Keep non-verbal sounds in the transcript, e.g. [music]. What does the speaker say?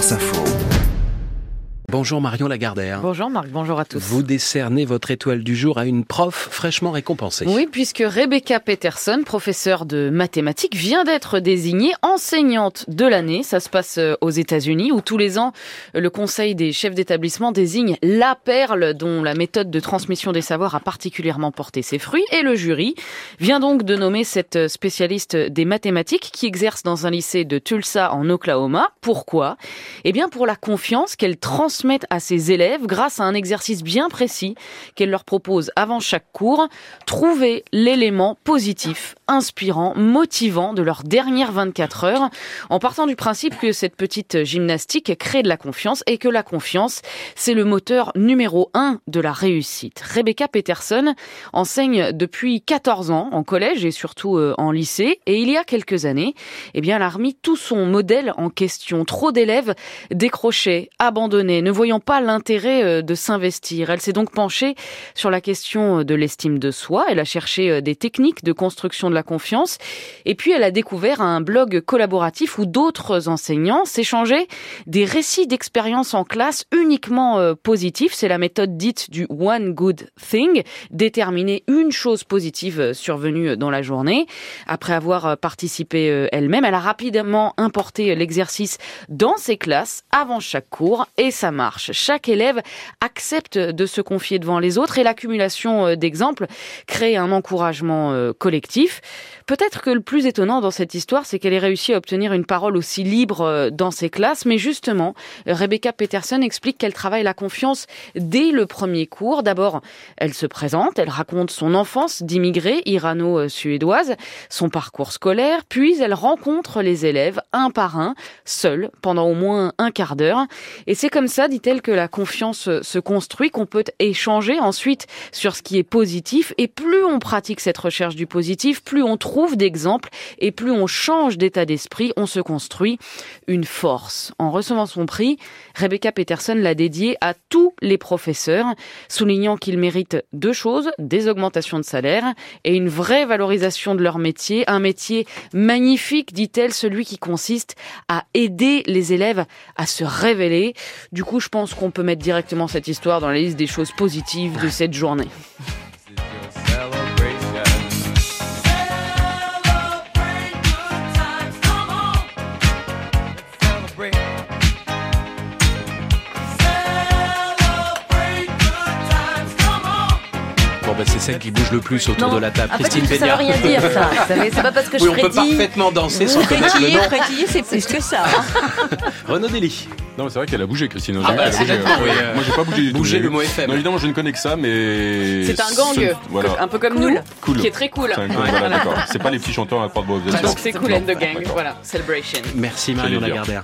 France Info. Bonjour Marion Lagardère. Bonjour Marc, bonjour à tous. Vous décernez votre étoile du jour à une prof fraîchement récompensée. Oui, puisque Rebecca Peterson, professeure de mathématiques, vient d'être désignée enseignante de l'année. Ça se passe euh, aux États-Unis où tous les ans, le conseil des chefs d'établissement désigne la perle dont la méthode de transmission des savoirs a particulièrement porté ses fruits. Et le jury vient donc de nommer cette spécialiste des mathématiques qui exerce dans un lycée de Tulsa en Oklahoma. Pourquoi? Eh bien pour la confiance qu'elle transmet transmettent à ses élèves grâce à un exercice bien précis qu'elle leur propose avant chaque cours, trouver l'élément positif, inspirant, motivant de leurs dernières 24 heures, en partant du principe que cette petite gymnastique crée de la confiance et que la confiance, c'est le moteur numéro un de la réussite. Rebecca Peterson enseigne depuis 14 ans en collège et surtout euh, en lycée, et il y a quelques années, eh bien, elle a remis tout son modèle en question. Trop d'élèves décrochaient, abandonnaient, ne voyant pas l'intérêt euh, de s'investir. Elle s'est donc penchée sur la question de l'estime de soi. Elle a cherché euh, des techniques de construction de la confiance. Et puis, elle a découvert un blog collaboratif où d'autres enseignants s'échangeaient des récits d'expériences en classe uniquement positifs. C'est la méthode dite du one good thing, déterminer une chose positive survenue dans la journée. Après avoir participé elle-même, elle a rapidement importé l'exercice dans ses classes avant chaque cours et ça marche. Chaque élève accepte de se confier devant les autres et l'accumulation euh, d'exemples crée un encouragement euh, collectif. Peut-être que le plus étonnant dans cette histoire, c'est qu'elle ait réussi à obtenir une parole aussi libre euh, dans ses classes, mais justement, Rebecca Peterson explique qu'elle travaille la confiance dès le premier cours. D'abord, elle se présente, elle raconte son enfance d'immigrée irano-suédoise, son parcours scolaire, puis elle rencontre les élèves un par un, seule, pendant au moins un quart d'heure. Et c'est comme ça, dit-elle, que la confiance se construit, qu'on peut échanger ensuite sur ce qui est positif. Et plus on pratique cette recherche du positif, plus on trouve d'exemples et plus on change d'état d'esprit, on se construit une force. En recevant son prix, Rebecca Peterson l'a dédié à tous les professeurs, soulignant qu'ils méritent deux choses, des augmentations de salaire et une vraie valorisation de leur métier. Un métier magnifique, dit-elle, celui qui consiste à aider les élèves à se révéler. Du coup, je pense qu'on peut mettre directement cette histoire dans la liste des choses positives de cette journée. Bah, c'est celle qui bouge le plus autour de la table. Christine Ça veut rien dire, ça. [laughs] C'est pas parce que je oui, on peut parfaitement danser sans connaître le nom. Frétiller, c'est plus que ça. Hein. [laughs] Renaud Dely. Non, c'est vrai qu'elle a bougé, Christine. Ah bah, bougé, euh, Moi, j'ai pas bougé du tout. Bouger le mot FM. Non, évidemment, je ne connais que ça, mais. C'est un gang. Voilà. Un peu comme nous. Cool. Qui est très cool. C'est voilà, pas les petits chanteurs à porte-voix. Donc c'est cool and the gang. Voilà. Celebration. Merci Marion Lagardère.